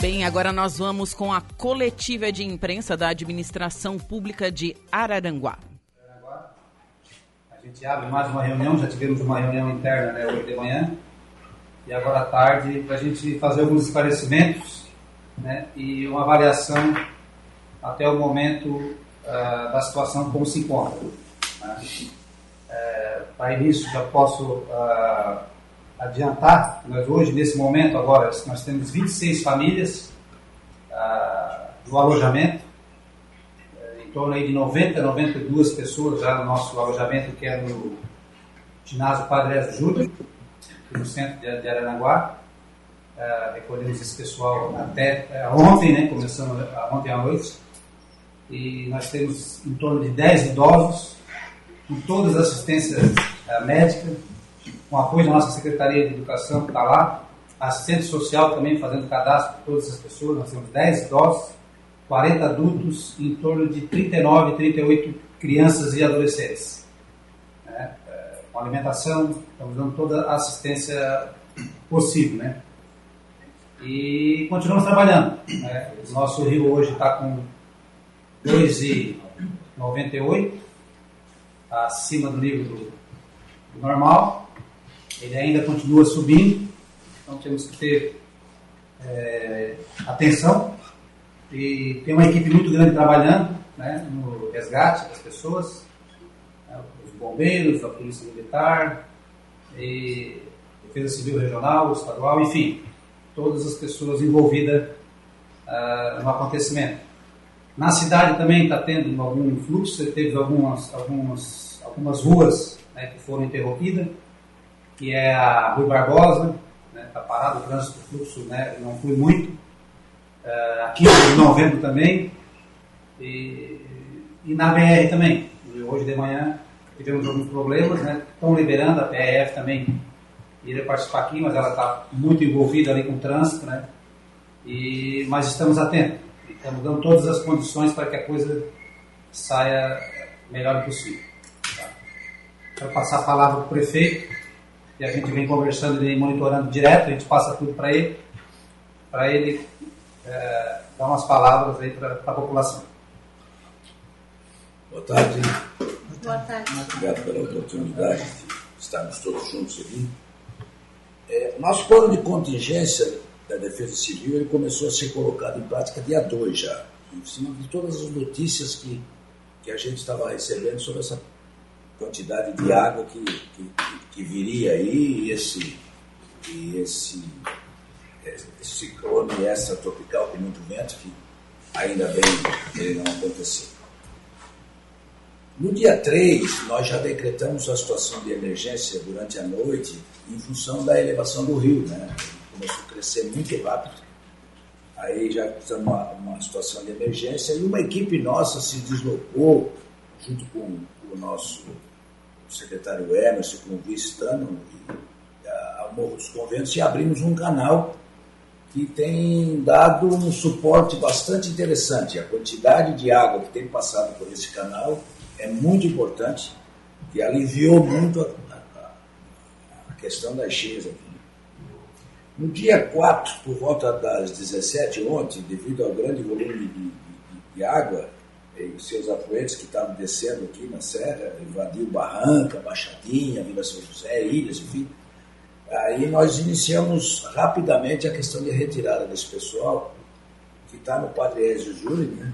Bem, agora nós vamos com a coletiva de imprensa da Administração Pública de Araranguá. A gente abre mais uma reunião, já tivemos uma reunião interna né, hoje de manhã e agora à tarde para a gente fazer alguns esclarecimentos né, e uma avaliação até o momento uh, da situação como se encontra. Né. É, para início já posso uh, adiantar, nós hoje, nesse momento agora, nós temos 26 famílias uh, do alojamento, uh, em torno aí de 90, 92 pessoas já no nosso alojamento, que é no ginásio Padre Ezio Júnior, no centro de, de Aranaguá. Uh, recolhemos esse pessoal até uh, ontem, né, começando ontem à noite, e nós temos em torno de 10 idosos, com todas as assistências uh, médicas, com apoio da nossa Secretaria de Educação, que está lá, assistente social também fazendo cadastro de todas as pessoas, nós temos 10 idosos, 40 adultos e em torno de 39, 38 crianças e adolescentes. Né? Com alimentação, estamos dando toda a assistência possível. Né? E continuamos trabalhando. Né? O nosso rio hoje está com 2,98, tá acima do nível do, do normal. Ele ainda continua subindo, então temos que ter é, atenção. E tem uma equipe muito grande trabalhando né, no resgate das pessoas, né, os bombeiros, a polícia militar, e defesa civil regional, estadual, enfim, todas as pessoas envolvidas uh, no acontecimento. Na cidade também está tendo algum fluxo, teve algumas, algumas, algumas ruas né, que foram interrompidas, que é a Rui Barbosa, está né, tá parado o trânsito, o fluxo né, não foi muito. Uh, aqui em novembro também. E, e, na BR também. Hoje de manhã tivemos alguns problemas, né? Estão liberando, a PRF também iria participar aqui, mas ela está muito envolvida ali com o trânsito, né? E, mas estamos atentos. Estamos dando todas as condições para que a coisa saia melhor possível. Tá? Quero passar a palavra para o prefeito e a gente vem conversando e monitorando direto, a gente passa tudo para ele, para ele é, dar umas palavras aí para a população. Boa tarde. Boa tarde. Obrigado pela oportunidade de estarmos todos juntos aqui. É, nosso plano de contingência da Defesa Civil ele começou a ser colocado em prática dia 2 já, em cima de todas as notícias que, que a gente estava recebendo sobre essa quantidade de água que, que, que viria aí e esse, e esse, esse ciclone tropical com muito vento que ainda bem ele não aconteceu. No dia 3, nós já decretamos a situação de emergência durante a noite em função da elevação do rio, né? Começou a crescer muito rápido. Aí já estamos uma, uma situação de emergência e uma equipe nossa se deslocou junto com o nosso secretário Emerson, com o vice-tano, ao Morro dos Conventos, e abrimos um canal que tem dado um suporte bastante interessante. A quantidade de água que tem passado por esse canal é muito importante e aliviou muito a, a, a questão das cheias aqui. No dia 4, por volta das 17 ontem, devido ao grande volume de, de, água, e os seus afluentes que estavam descendo aqui na serra, invadiu Barranca, Baixadinha, Vila São José, Ilhas, enfim. Aí nós iniciamos rapidamente a questão de retirada desse pessoal que está no Padre Ezio Júlio, né?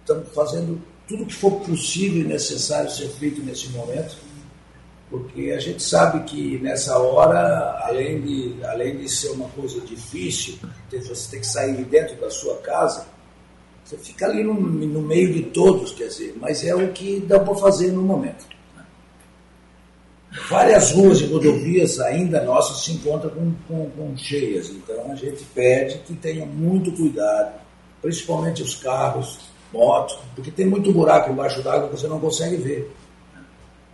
Estamos fazendo tudo que for possível e necessário ser feito nesse momento, porque a gente sabe que nessa hora, além de, além de ser uma coisa difícil, você tem que sair de dentro da sua casa, você fica ali no, no meio de todos, quer dizer, mas é o que dá para fazer no momento. Né? Várias ruas e rodovias ainda nossas se encontram com, com, com cheias, então a gente pede que tenha muito cuidado, principalmente os carros, motos, porque tem muito buraco embaixo d'água que você não consegue ver.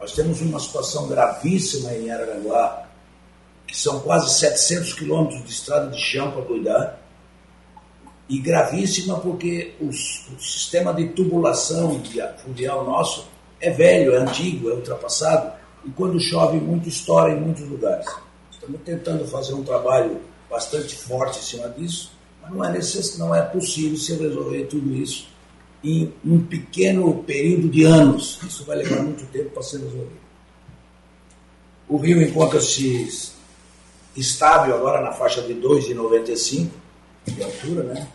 Nós temos uma situação gravíssima em Araranguá, que são quase 700 quilômetros de estrada de chão para cuidar e gravíssima porque os, o sistema de tubulação fluvial nosso é velho, é antigo, é ultrapassado, e quando chove muito, estoura em muitos lugares. Estamos tentando fazer um trabalho bastante forte em cima disso, mas não é, necess... não é possível se resolver tudo isso em um pequeno período de anos. Isso vai levar muito tempo para ser resolvido. O rio encontra-se estável agora na faixa de 2,95 de altura, né?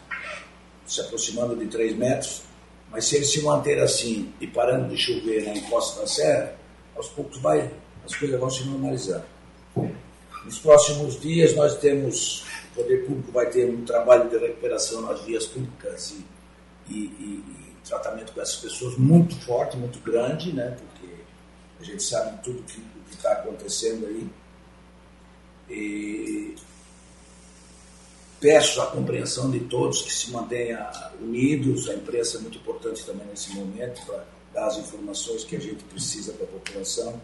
se aproximando de 3 metros, mas se ele se manter assim e parando de chover na encosta da serra, aos poucos vai, as coisas vão se normalizar. Nos próximos dias nós temos, o poder público vai ter um trabalho de recuperação nas vias públicas e, e, e, e tratamento com essas pessoas muito forte, muito grande, né? porque a gente sabe tudo que está acontecendo aí. E peço a compreensão de todos que se mantenham unidos, a imprensa é muito importante também nesse momento para dar as informações que a gente precisa para a população,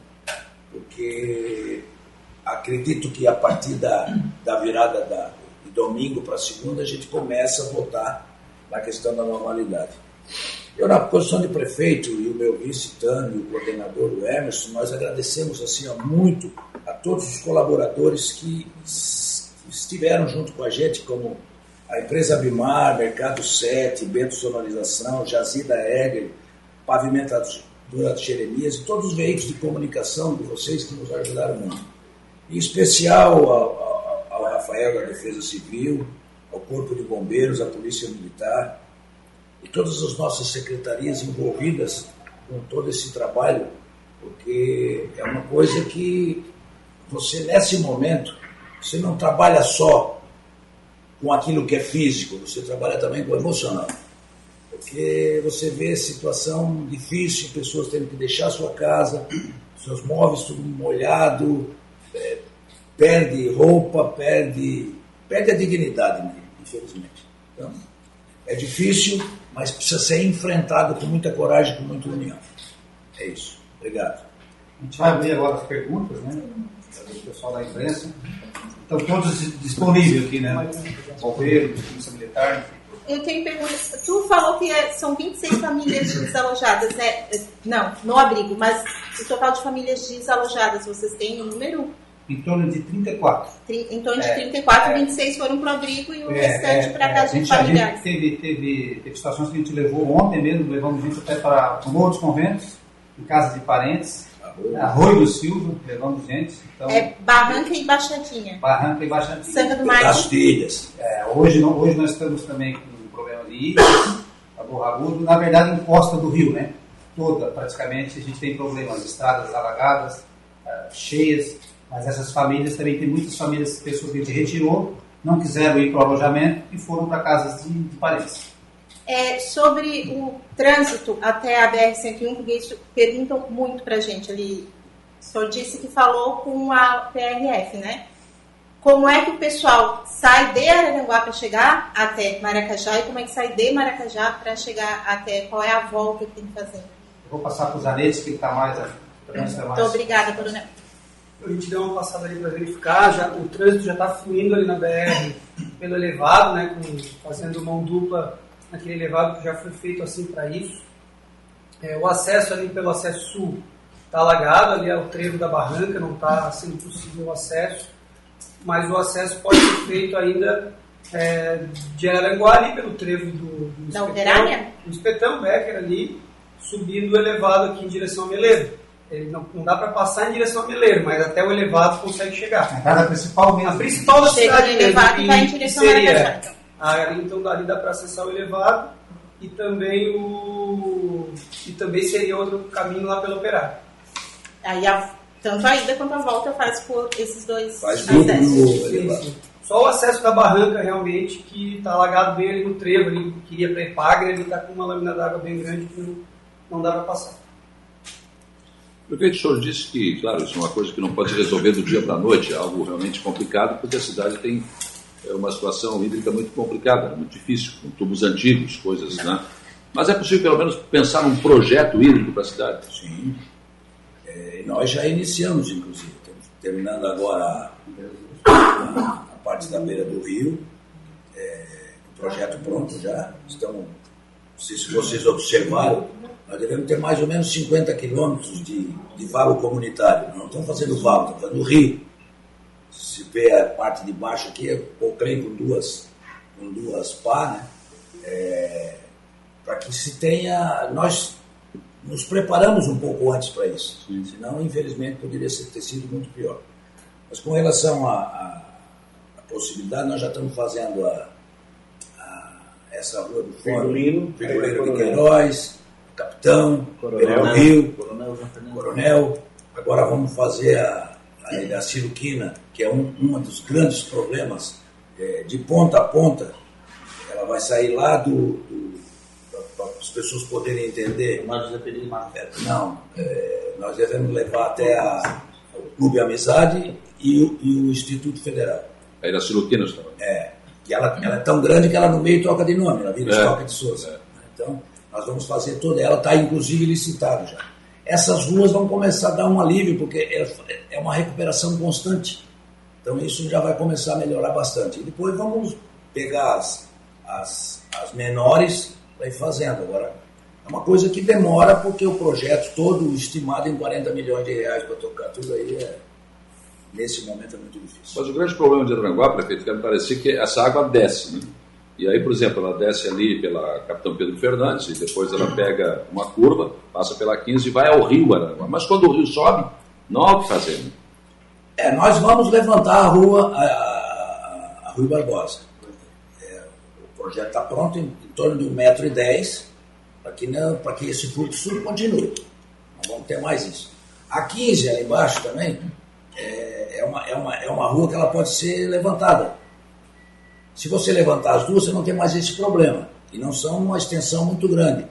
porque acredito que a partir da, da virada da, de domingo para segunda a gente começa a voltar na questão da normalidade. Eu, na posição de prefeito, e o meu vice Tano, e o coordenador, o Emerson, nós agradecemos assim, muito a todos os colaboradores que estiveram junto com a gente, como a empresa Bimar, Mercado 7, Bento Sonorização, Jazida Egger, Pavimentadora Jeremias e todos os veículos de comunicação de vocês que nos ajudaram muito. Em especial ao, ao, ao Rafael da Defesa Civil, ao Corpo de Bombeiros, à Polícia Militar e todas as nossas secretarias envolvidas com todo esse trabalho, porque é uma coisa que você, nesse momento, você não trabalha só com aquilo que é físico, você trabalha também com o emocional. Porque você vê situação difícil, pessoas tendo que deixar sua casa, seus móveis tudo molhado, é, perde roupa, perde, perde a dignidade, né, infelizmente. Então, é difícil, mas precisa ser enfrentado com muita coragem, com muita união. É isso. Obrigado. A gente vai abrir agora as perguntas, né? Para o pessoal da imprensa. Estão todos disponíveis aqui, né? Bombeiro, Polícia Militar. Eu tenho perguntas. Tu falou que é, são 26 famílias desalojadas, né? Não, no abrigo, mas o total de famílias desalojadas, vocês têm um número? Em torno de 34. Em torno de é, 34, é, 26 foram para o abrigo e o é, restante para é, casa de familiares. A gente teve, teve, teve situações que a gente levou ontem mesmo, levamos gente até para dos Conventos, em casa de parentes. Arroio do Silva, levando gente. Então, é Barranca e Baixadinha. Barranca e Baixadinha. Santa do Mar. Das Filhas. É, hoje, hoje nós estamos também com um problema de ilhas, a Borragudo, na verdade, em costa do rio, né? Toda, praticamente, a gente tem problemas, estradas alagadas, uh, cheias, mas essas famílias também, tem muitas famílias, pessoas que gente retirou, não quiseram ir para o alojamento e foram para casas de, de parentes. É, sobre o trânsito até a BR-101, porque isso perguntam muito para a gente ali. O senhor disse que falou com a PRF, né? Como é que o pessoal sai de Araranguá para chegar até Maracajá e como é que sai de Maracajá para chegar até qual é a volta que tem que fazer? Eu vou passar para os Zanetti, que está mais. Muito obrigada, coronel. A gente deu uma passada ali para verificar, já, o trânsito já está fluindo ali na BR pelo elevado, né, com, fazendo mão dupla naquele elevado que já foi feito assim para isso. É, o acesso ali pelo acesso sul está alagado, ali é o trevo da barranca, não está sendo possível o acesso, mas o acesso pode ser feito ainda é, de Aranguá ali pelo trevo do, do da Espetão, do Espetão Becker ali, subindo o elevado aqui em direção ao Meleiro. Ele não, não dá para passar em direção ao Meleiro, mas até o elevado consegue chegar. A entrada principal mesmo. A principal da cidade elevado vai em direção seria, a então. Ah, então dali dá para acessar o elevado e também o e também seria outro caminho lá pelo operário. Aí a, tanto a ida quanto a volta faz por esses dois faz acessos. Só o acesso da barranca realmente que está alagado bem ali no trevo, ali queria para Epagre, ele está com uma lâmina d'água bem grande que não, não dá para passar. O que o senhor disse que, claro, isso é uma coisa que não pode se resolver do dia para a noite, é algo realmente complicado, porque a cidade tem é uma situação hídrica muito complicada, muito difícil, com tubos antigos, coisas, né? Mas é possível, pelo menos, pensar num projeto hídrico para a cidade? Sim. É, nós já iniciamos, inclusive. Estamos terminando agora a, a, parte da beira do rio. É, o projeto pronto já. Estamos sei se vocês observaram, nós devemos ter mais ou menos 50 quilômetros de, de valo comunitário. Não estamos fazendo valo, estamos fazendo rio. Se vê a parte de baixo aqui, é o trem com duas, com duas pá, né? É, para que se tenha. Nós nos preparamos um pouco antes para isso. Sim. Senão, infelizmente, poderia ter sido muito pior. Mas com relação à possibilidade, nós já estamos fazendo a essa rua do Fórum, Figueiredo de Queiroz, Capitão, Coronel Rio, Coronel, Coronel. Agora vamos fazer a, a, a Ciruquina, que é um, um dos grandes problemas, é, de ponta a ponta. Ela vai sair lá do, do para as pessoas poderem entender. É, não, é, nós devemos levar até a, o Clube Amizade e o, e o Instituto Federal. Aí na Silutinas também. É, que ela, ela é tão grande que ela no meio troca de nome, ela vira é. Estoque de Souza. É. Então, nós vamos fazer toda ela, está inclusive licitado já. Essas ruas vão começar a dar um alívio, porque é, é uma recuperação constante. Então isso já vai começar a melhorar bastante. E depois vamos pegar as, as, as menores para ir fazendo. Agora, é uma coisa que demora, porque o projeto todo estimado em 40 milhões de reais para tocar tudo aí é, nesse momento é muito difícil. Mas o grande problema de Aranguá, prefeito, que me parecer que essa água desce, né? E aí, por exemplo, ela desce ali pela Capitão Pedro Fernandes e depois ela pega uma curva, passa pela 15 e vai ao rio Aranguá. Mas quando o rio sobe, não há o que fazer. Né? É, nós vamos levantar a rua, a, a, a Rui Barbosa. É, o projeto está pronto em, em, torno de 1,10m para que, que esse fluxo continue. Não vamos ter mais isso. A 15 ali embaixo também é, é, uma, é, uma, é uma rua que ela pode ser levantada. Se você levantar as duas, você não tem mais esse problema. E não são uma extensão muito grande.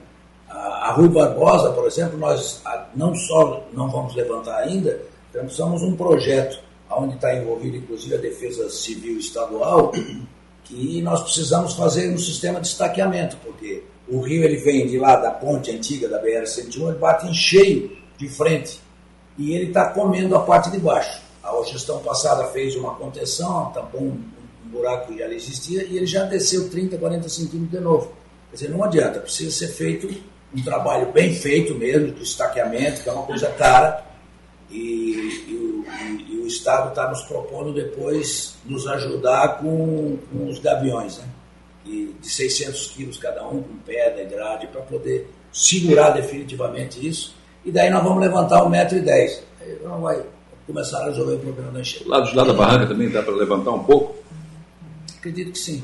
A, a Rui Barbosa, por exemplo, nós não só não vamos levantar ainda, somos um projeto onde está envolvido inclusive a Defesa Civil Estadual, que nós precisamos fazer um sistema de estaqueamento, porque o rio ele vem de lá da ponte antiga da BR-101, ele bate em cheio de frente e ele está comendo a parte de baixo. A gestão passada fez uma contenção, tampou um, buraco que já existia e ele já desceu 30, 40 centímetros de novo. Quer dizer, não adianta, precisa ser feito um trabalho bem feito mesmo, de estaqueamento, que é uma coisa cara, e, e, o, e, e o, Estado está nos propondo depois nos ajudar com, com os gaviões, né? E de 600 quilos cada um, com pedra e grade, para poder segurar definitivamente isso e daí nós vamos levantar 1,10m. Aí não vai começar a resolver o problema da enchente. O lado de lá da barranca também dá para levantar um pouco? Acredito que sim.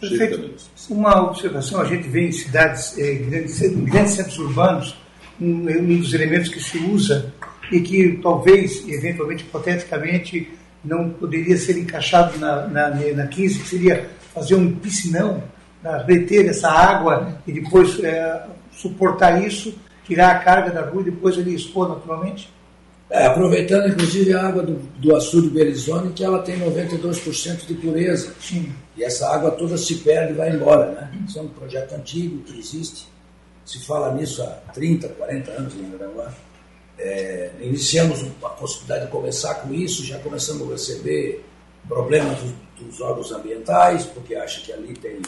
Perfeito. Uma observação, a gente vê em cidades, eh, grandes, em grandes centros urbanos, um, um dos elementos que se usa e que talvez, eventualmente, hipoteticamente, não poderia ser encaixado na, na, na 15, que seria fazer um piscinão, reter essa água e depois é, suportar isso tirar a carga da rua e depois ele expor naturalmente? É, aproveitando inclusive a água do, do açude Belizone, que ela tem 92% de pureza. Sim. E essa água toda se perde e vai embora. Né? Isso é um projeto antigo que existe. Se fala nisso há 30, 40 anos em Aranaguá. É, iniciamos a possibilidade de começar com isso, já começamos a receber problemas dos, dos órgãos ambientais, porque acha que ali tem,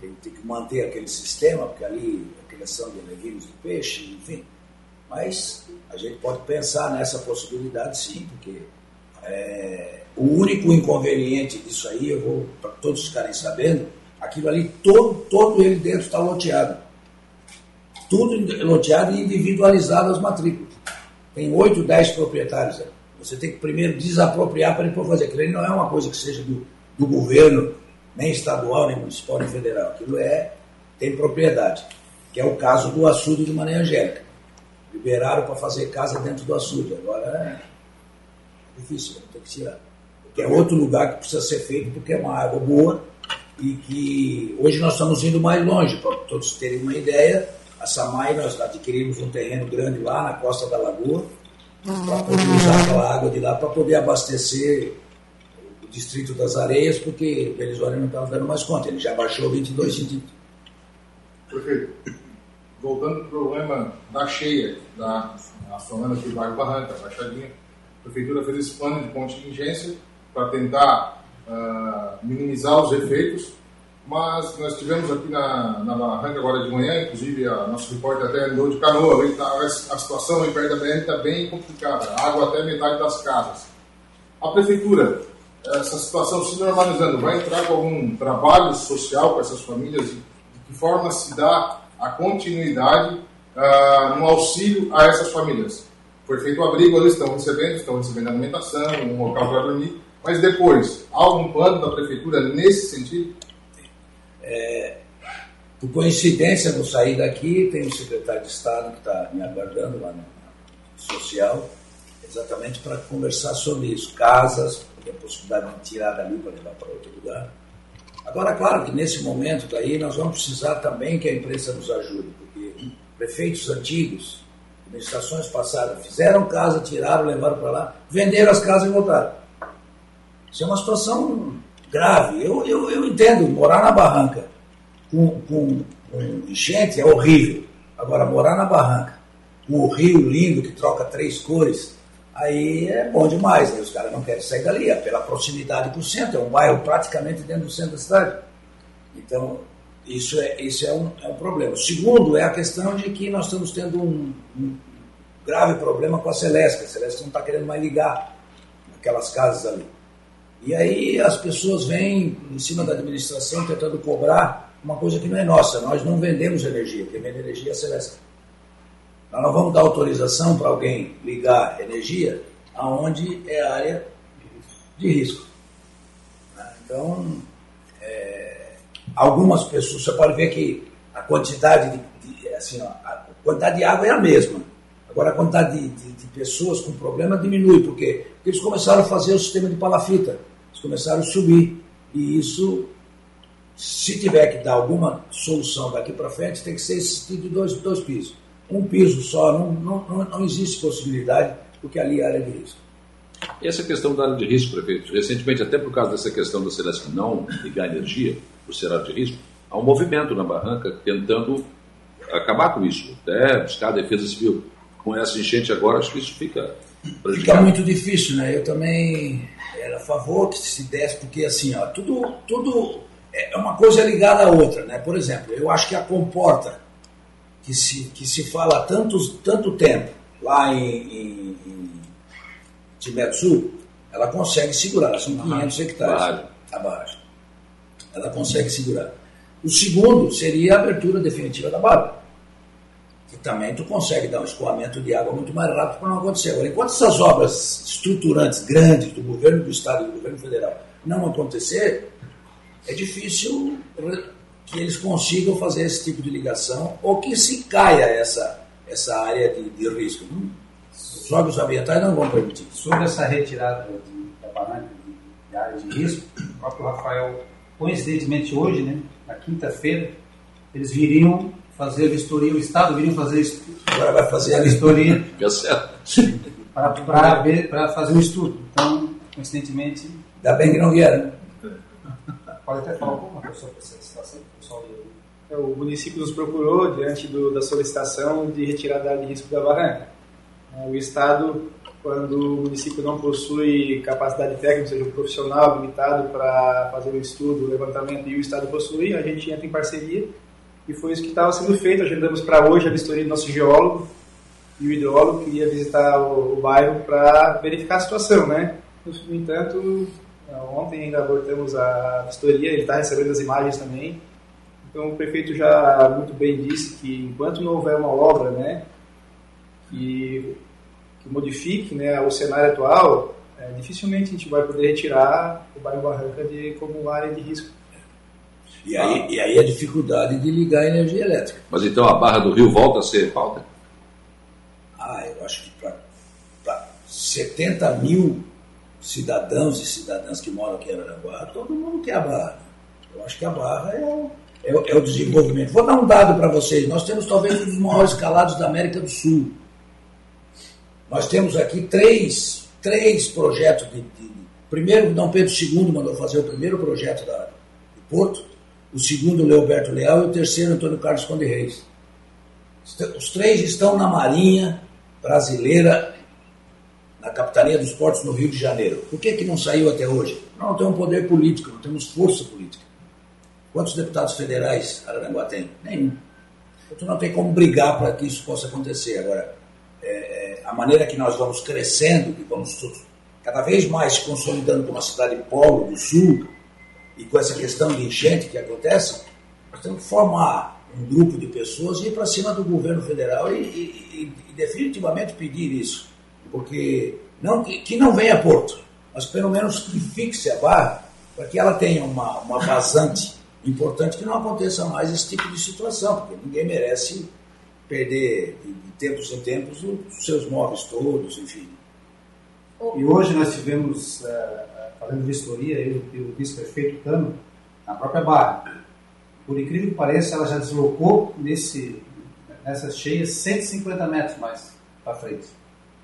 tem, tem que manter aquele sistema, porque ali criação de legumes de peixe, enfim. Mas a gente pode pensar nessa possibilidade sim, porque é, o único inconveniente disso aí, eu vou para todos ficarem sabendo, aquilo ali, todo, todo ele dentro está loteado. Tudo loteado e individualizado as matrículas. Tem 8, 10 proprietários. Você tem que primeiro desapropriar para depois fazer. Aquilo não é uma coisa que seja do, do governo, nem estadual, nem municipal, nem federal. Aquilo é, tem propriedade que é o caso do açude de Maria Angélica. Liberaram para fazer casa dentro do açude. Agora é difícil, tem que tirar. Porque é outro lugar que precisa ser feito porque é uma água boa e que hoje nós estamos indo mais longe, para todos terem uma ideia. A Samai, nós adquirimos um terreno grande lá na costa da lagoa, para poder usar aquela água de lá para poder abastecer o distrito das areias, porque o Elisório não estava dando mais conta, ele já baixou 22 centímetros. Prefeito, voltando para o problema da cheia, da falando aqui do bairro Barranca, Baixadinha, a Prefeitura fez esse plano de contingência para tentar uh, minimizar os efeitos mas nós tivemos aqui na, na barranca agora de manhã, inclusive a nosso repórter até andou de canoa, tá, a situação aí perto da BR está bem complicada, água até metade das casas. A prefeitura, essa situação se normalizando, vai entrar com algum trabalho social com essas famílias? De, forma se dá a continuidade uh, no auxílio a essas famílias? Foi feito o abrigo, eles estão recebendo, estão recebendo alimentação, um local para dormir, mas depois, há algum plano da prefeitura nesse sentido? É, por coincidência, no sair daqui, tem o secretário de Estado que está me aguardando lá no social, exatamente para conversar sobre isso. Casas, a possibilidade de tirar dali para levar para outro lugar. Agora, claro que nesse momento daí nós vamos precisar também que a imprensa nos ajude, porque prefeitos antigos, administrações passadas, fizeram casa, tiraram, levaram para lá, venderam as casas e voltaram. Isso é uma situação grave. Eu, eu, eu entendo, morar na barranca com, com, com enchente é horrível. Agora, morar na barranca com o rio lindo que troca três cores, aí é bom demais, né? os caras não querem sair dali, é pela proximidade com o centro, é um bairro praticamente dentro do centro da cidade. Então, isso é, isso é, um, é um problema. Segundo é a questão de que nós estamos tendo um, um grave problema com a Celeste, a Celeste não está querendo mais ligar aquelas casas ali. E aí as pessoas vêm em cima da administração tentando cobrar uma coisa que não é nossa, nós não vendemos energia, quem vende energia é a Celeste. Nós não vamos dar autorização para alguém ligar energia aonde é área de risco. Então, é, algumas pessoas, você pode ver que a quantidade de, de assim, ó, a quantidade de água é a mesma. Agora a quantidade de, de, de, pessoas com problema diminui, porque eles começaram a fazer o sistema de palafita, eles começaram a subir. E isso, se tiver que dar alguma solução daqui para frente, tem que ser esse de dois, dois pisos um piso só, não, não, não existe possibilidade, porque ali é área de risco. E essa questão da área de risco, prefeito, recentemente, até por causa dessa questão da Celeste não ligar energia, por ser área de risco, há um movimento na barranca tentando acabar com isso, até buscar a defesa civil. Com essa enchente agora, acho que isso fica Fica muito difícil, né? Eu também era a favor que se desse, porque assim, ó, tudo, tudo é uma coisa ligada à outra, né? Por exemplo, eu acho que a comporta que se, que se fala há tantos, tanto tempo lá em, em, em Tibete Sul, ela consegue segurar, são 500 hectares a barragem. Ela consegue segurar. O segundo seria a abertura definitiva da barra, que também tu consegue dar um escoamento de água muito mais rápido para não acontecer. Agora, enquanto essas obras estruturantes grandes do governo do Estado e do governo federal não acontecer, é difícil que eles consigam fazer esse tipo de ligação ou que se caia essa, essa área de, de risco. Os jogos ambientais não vão permitir. Sobre essa retirada de, da barranca de, área de risco, o próprio Rafael, coincidentemente hoje, né, na quinta-feira, eles viriam fazer a vistoria, o Estado viria fazer Agora vai fazer a vistoria para fazer um estudo. Então, coincidentemente. Ainda bem que não vieram. Pode até falar alguma coisa sobre essa situação. É, o município nos procurou diante do, da solicitação de retirada de risco da barranca. É, o Estado, quando o município não possui capacidade técnica, ou seja, um profissional habilitado para fazer o estudo, o levantamento, e o Estado possui, a gente entra em parceria. E foi isso que estava sendo feito. Agendamos para hoje a vistoria do nosso geólogo e o hidrólogo que ia visitar o, o bairro para verificar a situação, né? No entanto, ontem ainda abortamos a vistoria, ele está recebendo as imagens também então o prefeito já muito bem disse que enquanto não houver uma obra, né, que, que modifique, né, o cenário atual, é, dificilmente a gente vai poder retirar o bairro Barranca de, como área de risco. E aí, e aí a dificuldade de ligar a energia elétrica. Mas então a Barra do Rio volta a ser falta? Ah, eu acho que para 70 mil cidadãos e cidadãs que moram aqui em Araranguá, todo mundo quer a Barra. Eu acho que a Barra é é, é o desenvolvimento. Vou dar um dado para vocês. Nós temos talvez um dos maiores calados da América do Sul. Nós temos aqui três, três projetos de, de Primeiro, Dom Pedro II mandou fazer o primeiro projeto da, do Porto, o segundo, Leoberto Leal, e o terceiro, Antônio Carlos Conde Reis. Os três estão na Marinha Brasileira, na Capitania dos Portos, no Rio de Janeiro. Por que, que não saiu até hoje? Não, não temos poder político, não temos força política. Quantos deputados federais Araranguá tem? Nenhum. Então não tem como brigar para que isso possa acontecer. Agora, é, é, a maneira que nós vamos crescendo, que vamos cada vez mais se consolidando como uma cidade polo do sul, e com essa questão de enchente que acontece, nós temos que formar um grupo de pessoas e ir para cima do governo federal e, e, e, definitivamente pedir isso. Porque não, que, que não venha Porto, mas pelo menos que fixe a barra para que ela tenha uma, uma vazante importante que não aconteça mais esse tipo de situação, porque ninguém merece perder de, tempos em tempos os seus móveis todos, enfim. E hoje nós tivemos, uh, fazendo vistoria, eu e o vice-prefeito na própria Barra. Por incrível que pareça, ela já deslocou nesse, nessas cheias 150 metros mais para frente.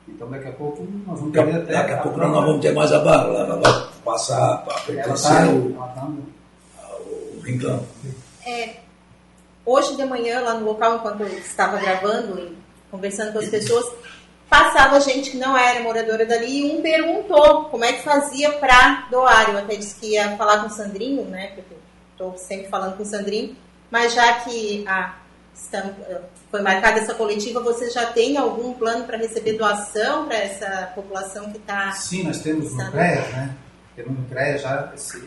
Então daqui a pouco nós vamos ter até. Daqui a, a pouco nós não vamos ter mais a barra, ela vai passar para pertencer tá, ao, tá rincão. É, hoje de manhã, lá no local, enquanto eu estava gravando e conversando com as pessoas, passava gente que não era moradora dali e um perguntou como é que fazia para doar. Eu até disse que ia falar com o Sandrinho, né? Porque estou sempre falando com o Sandrinho, mas já que a, foi marcada essa coletiva, você já tem algum plano para receber doação para essa população que está. Sim, nós temos no CREA, né? Temos no CREA já, esse,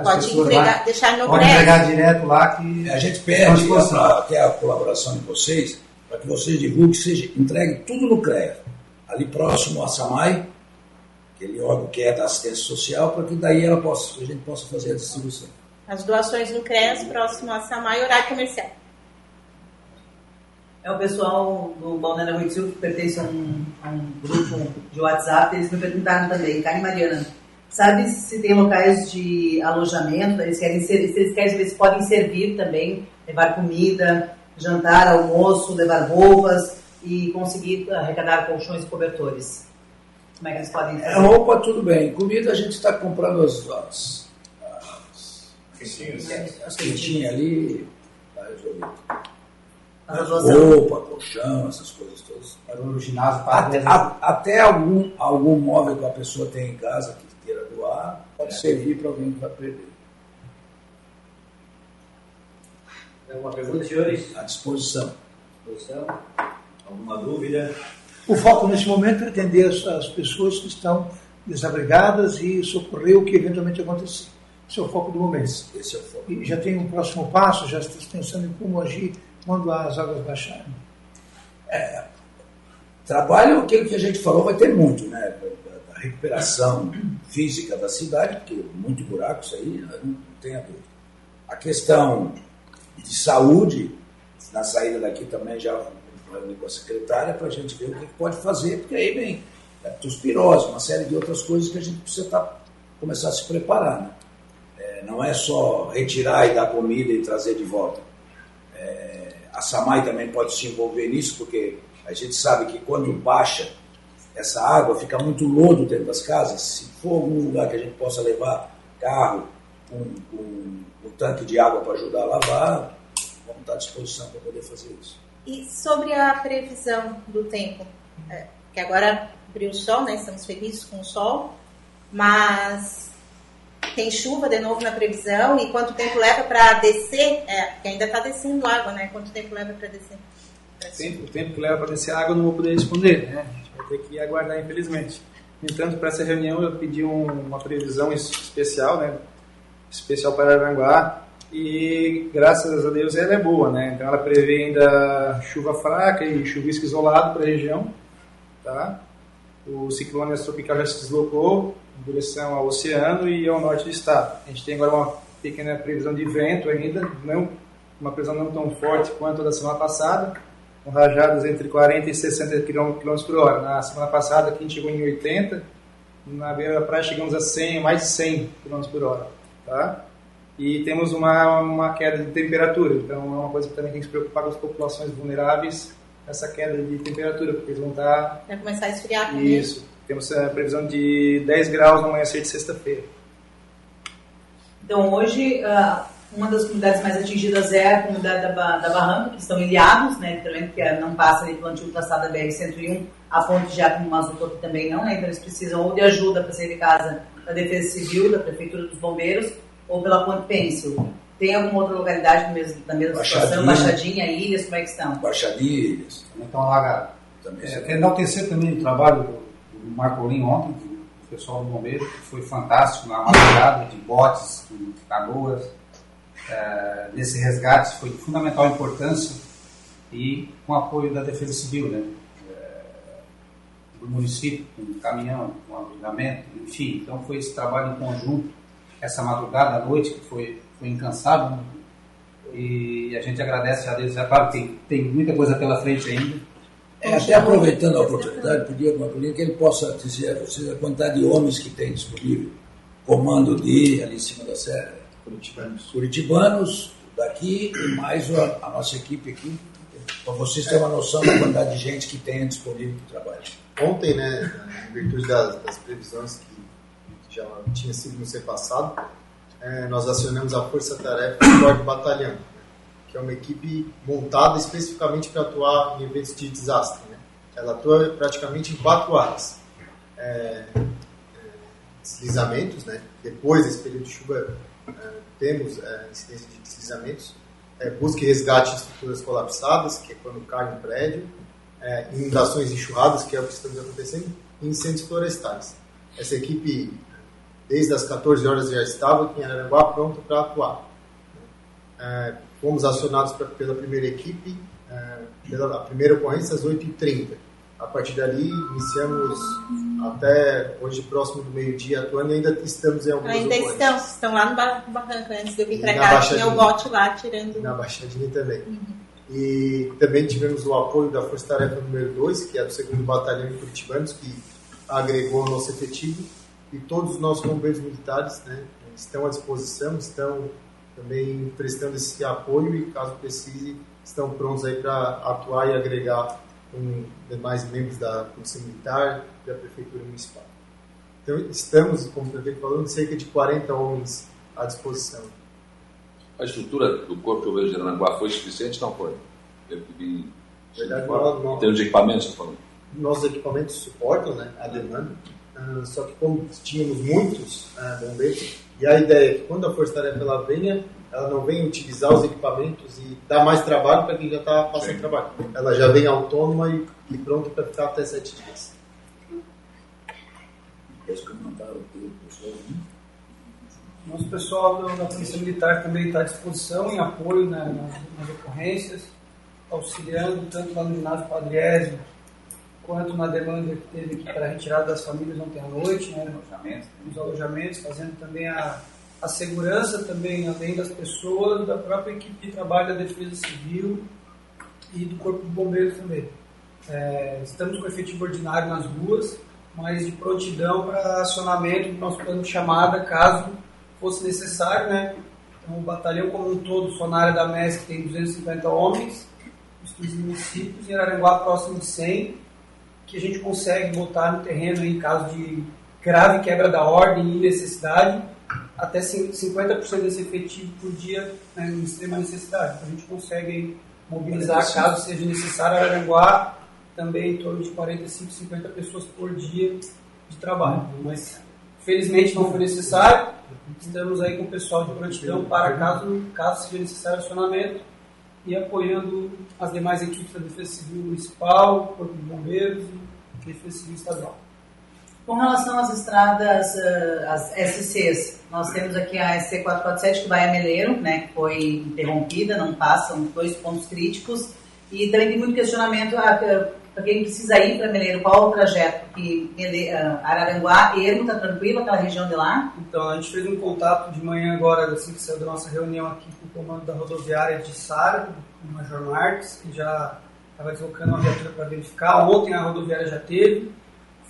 várias Pode entregar, lá, deixar no Pode entregar direto lá que. A gente pede até a colaboração de vocês para que vocês divulguem, seja, entregue tudo no CREA, ali próximo a Samai, aquele órgão que é da assistência social, para que daí ela possa, a gente possa fazer a distribuição. As doações no CREAS próximo a Samai, horário comercial. É o pessoal do Balneário Rui que pertence a um, a um, grupo de WhatsApp, eles me perguntaram também, Karen Mariana, sabe se tem locais de alojamento, eles querem ser, eles querem se podem servir também, levar comida, jantar, almoço, levar roupas e conseguir arrecadar colchões e cobertores. Como é que eles podem fazer? É, roupa, tudo bem. Comida, a gente está comprando as, as, as, as quentinhas ali, resolvido. Roupa, colchão, essas coisas todas. o ginásio até, a, até algum, algum móvel que a pessoa tem em casa que pode servir para alguém que vai perder. Alguma pergunta, senhores? À disposição. disposição. Alguma dúvida? O foco nesse momento é atender as, as pessoas que estão desabrigadas e socorrer o que eventualmente acontecer. Esse é o foco do momento. Esse é o foco. E já tem um próximo passo, já está pensando em como agir quando as águas baixarem. É, trabalho, aquilo que a gente falou, vai ter muito, né? Recuperação física da cidade, porque muito buraco isso aí, né? não tenha dúvida. A questão de saúde, na saída daqui também já reuni com a secretária para a gente ver o que pode fazer, porque aí vem leptospirose, uma série de outras coisas que a gente precisa tá, começar a se preparar. Né? É, não é só retirar e dar comida e trazer de volta. É, a SAMAI também pode se envolver nisso, porque a gente sabe que quando baixa essa água, fica muito lodo dentro das casas. Se for algum lugar que a gente possa levar carro, um, um, um tanque de água para ajudar a lavar, vamos estar à disposição para poder fazer isso. E sobre a previsão do tempo, é, que agora abriu o sol, né? Estamos felizes com o sol, mas tem chuva de novo na previsão e quanto tempo leva para descer? É, que ainda está descendo água, né? Quanto tempo leva para descer? O tempo, o tempo que leva para descer água eu não vou poder responder, né? Ter que aguardar, infelizmente. No entanto, para essa reunião eu pedi um, uma previsão especial, né? Especial para Aranguá e graças a Deus ela é boa, né? Então ela prevê ainda chuva fraca e chuvisco isolado para a região, tá? O ciclone tropical já se deslocou em direção ao oceano e ao norte do estado. A gente tem agora uma pequena previsão de vento ainda, não uma previsão não tão forte quanto a da semana passada, com rajadas entre 40 e 60 km por hora. Na semana passada aqui a gente chegou em 80, na beira da praia chegamos a 100, mais de 100 km por hora, tá? E temos uma, uma queda de temperatura, então é uma coisa que também tem que se preocupar com as populações vulneráveis, essa queda de temperatura, porque eles vão estar... Vai começar a esfriar também. Isso, temos a previsão de 10 graus no amanhecer de sexta-feira. Então hoje, ah, uma das comunidades mais atingidas é a comunidade da, da Barranca, que estão ilhados, né, literalmente, que não passa ali pelo antigo traçado da BR-101, a ponte de Acre Mazuco também não, né, então eles precisam ou de ajuda para sair de casa da Defesa Civil, da Prefeitura dos Bombeiros, ou pela ponte Pêncil. Tem alguma outra localidade mesmo, na mesma situação? Baixadinha. Baixadinha, Ilhas, como é que estão? Baixadilhas. Também estão alagados. Também. É, enaltecer também o trabalho do, do Marcolim ontem, do pessoal do Bombeiro, que foi fantástico na madrugada, de botes, de canoas. É, nesse resgate foi de fundamental importância e com apoio da Defesa Civil, né? É, do município, com caminhão, com abrigamento, enfim. Então foi esse trabalho em conjunto, essa madrugada à noite, que foi, foi incansável. Né? E a gente agradece a Deus. É claro que tem, tem muita coisa pela frente ainda, É, até aproveitando a oportunidade, pedir para o que ele possa dizer a vocês a quantidade de homens que tem disponível, comando de ali em cima da serra. Curitibanos. Curitibanos daqui mais a, a nossa equipe aqui, para vocês terem uma noção da quantidade de gente que tem disponível para o trabalho. Ontem, né, em virtude das, das previsões que já tinha sido no ser passado, eh, nós acionamos a Força Tarefa do Corpo Batalhão, né, que é uma equipe montada especificamente para atuar em eventos de desastre. Né. Ela atua praticamente em quatro áreas. Eh, eh, deslizamentos, né, depois desse período de chuva temos eh, incidência de deslizamentos, eh, busca e resgate de estruturas colapsadas, que é quando cai um prédio, eh, inundações enxurradas, que é o que estamos acontecendo, e incêndios florestais. Essa equipe, desde as 14 horas, já estava em Araranguá pronta para atuar. Eh, fomos acionados pra, pela primeira equipe, eh, pela primeira ocorrência às 8h30. A partir dali, iniciamos até hoje, próximo do meio-dia, atuando ainda estamos em algumas Ainda estão, estão lá no ba- barranco. Antes de eu vir pra na cá, tinha o bote lá tirando. na Baixadinha também. E também tivemos o apoio da Força Tarefa número 2, que é do 2 Batalhão de Curitibanos, que agregou ao nosso efetivo. E todos os nossos bombeiros militares né, estão à disposição, estão também prestando esse apoio e, caso precise, estão prontos aí para atuar e agregar com demais membros da Polícia Militar e da Prefeitura Municipal. Então, estamos, como o prefeito falou, cerca de 40 homens à disposição. A estrutura do Corpo de Bombeiros de Aranaguá foi suficiente? Não foi? Teve que vir... Verdade, nós- nós- Em termos de equipamentos, falando. nossos equipamentos suportam né, a demanda, ah, só que como tínhamos muitos ah, bombeiros, e a ideia é que quando a Força Tarefa ela venha, ela não venha utilizar os equipamentos e dar mais trabalho para quem já está passando trabalho. Ela já vem autônoma e, e pronta para ficar até sete dias. Esse comentário do pessoal, né? Nosso pessoal da Polícia Militar também está à disposição, em apoio né, nas, nas ocorrências, auxiliando tanto lá no ginásio Padriésio, quanto na demanda que teve aqui para a retirada das famílias ontem à noite, né, nos alojamentos, fazendo também a, a segurança também, além das pessoas, da própria equipe de trabalho da Defesa Civil e do Corpo de Bombeiros também. É, estamos com efetivo ordinário nas ruas, mas de prontidão para acionamento do nosso plano de chamada, caso fosse necessário, né? Então, o batalhão como um todo, só na área da MESC, tem 250 homens, os 15 municípios, em Araranguá próximo de 100, que a gente consegue botar no terreno em caso de grave quebra da ordem e necessidade, até cin- 50% desse efetivo por dia né, em extrema necessidade. Então, a gente consegue mobilizar, caso seja necessário, Araranguá também em torno de 45, 50 pessoas por dia de trabalho. Mas, felizmente, não foi necessário. Estamos aí com o pessoal de prontidão para caso, caso seja necessário acionamento e apoiando as demais equipes da Defesa Civil Municipal, Corpo de Bombeiros e Defesa Civil Estadual. Com relação às estradas, eh, as SCs, nós temos aqui a SC 447 que vai a Meleiro, né, que foi interrompida, não passam dois pontos críticos. E também tem muito questionamento para quem precisa ir para Meleiro, qual o trajeto? Porque ah, Araranguá, Ermo, está tranquilo, aquela região de lá? Então, a gente fez um contato de manhã agora, assim que saiu da nossa reunião aqui com o comando da rodoviária de Sara, o Major Marques, que já estava deslocando uma viatura para verificar. Ontem a rodoviária já teve.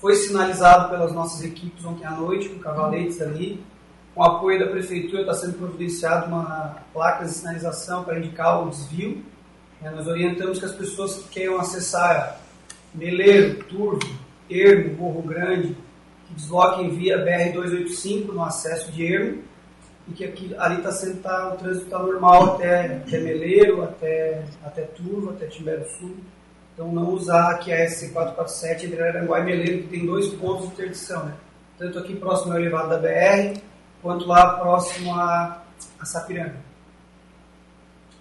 Foi sinalizado pelas nossas equipes ontem à noite, com cavaletes ali. Com apoio da prefeitura, está sendo providenciado uma placa de sinalização para indicar o desvio. É, Nós orientamos que as pessoas que queiram acessar Meleiro, Turvo, Ermo, Morro Grande, que desloquem via BR-285 no acesso de Ermo, e que aqui, ali está sendo tá, o trânsito está normal até, até Meleiro, até, até Turvo, até Timbé do Sul. Então não usar aqui a SC447 entre Araranguá e Meleiro, que tem dois pontos de interdição, né? tanto aqui próximo ao elevado da BR, quanto lá próximo a, a Sapiranga.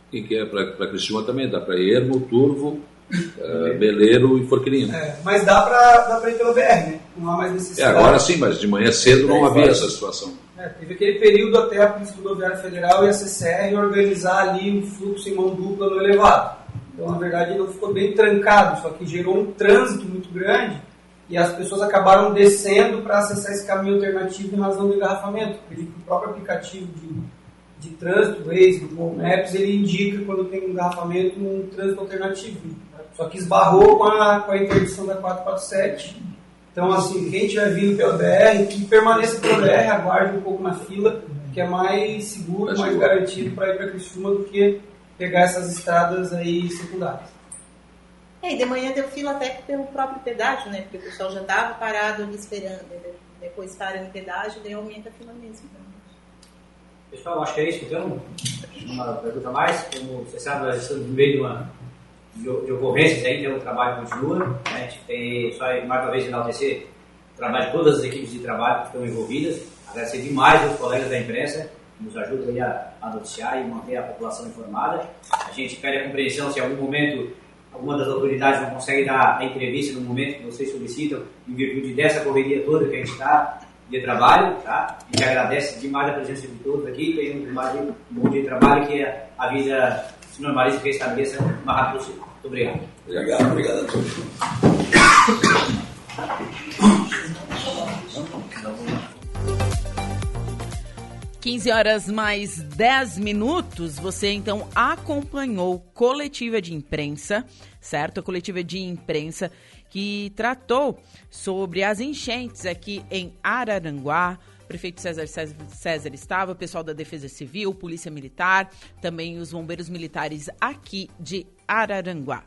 Quem quer para Criciúma também dá para Ermo, Turvo, uh, Beleiro e Forquilinha. É, mas dá para dá ir pelo BR, né? Não há mais É, necessidade. agora sim, mas de manhã cedo não havia essa situação. É, teve aquele período até a Polícia Rodoviária Federal e a CCR organizar ali o fluxo em mão dupla no elevado. Então, na verdade, não ficou bem trancado, só que gerou um trânsito muito grande e as pessoas acabaram descendo para acessar esse caminho alternativo em razão do engarrafamento. Acredito que o próprio aplicativo de, de trânsito, Waze, o Google Maps, ele indica quando tem um engarrafamento um trânsito alternativo. Só que esbarrou com a, com a interdição da 447 então, assim, quem estiver vindo pelo BR, que permaneça pelo BR, aguarde um pouco na fila, que é mais seguro, mais garantido para ir para Criciúma do que pegar essas estradas aí secundárias. É, e de manhã deu fila até pelo próprio pedágio, né? Porque o pessoal já estava parado ali esperando. Né? Depois para no pedágio, daí aumenta a fila mesmo. Então. Pessoal, acho que é isso, então. Uma pergunta a mais. Como você sabe, nós estamos no meio de uma de, de ocorrências aí, então o trabalho continua. Né? A gente tem só mais uma vez enaltecer o trabalho de todas as equipes de trabalho que estão envolvidas. Agradecer demais os colegas da imprensa nos ajudam aí a, a noticiar e manter a população informada. A gente pede a compreensão se em algum momento alguma das autoridades não consegue dar a entrevista no momento que vocês solicitam, em virtude dessa correria toda que a gente está de trabalho, tá? A gente agradece demais a presença de todos aqui, mais um bom dia de trabalho que a vida se normalize e restabeleça o mais rápido possível. Muito obrigado. Obrigado, obrigado a todos. Quinze horas mais 10 minutos, você então acompanhou coletiva de imprensa, certo? A coletiva de imprensa que tratou sobre as enchentes aqui em Araranguá, prefeito César, César, César estava, o pessoal da Defesa Civil, Polícia Militar, também os bombeiros militares aqui de Araranguá.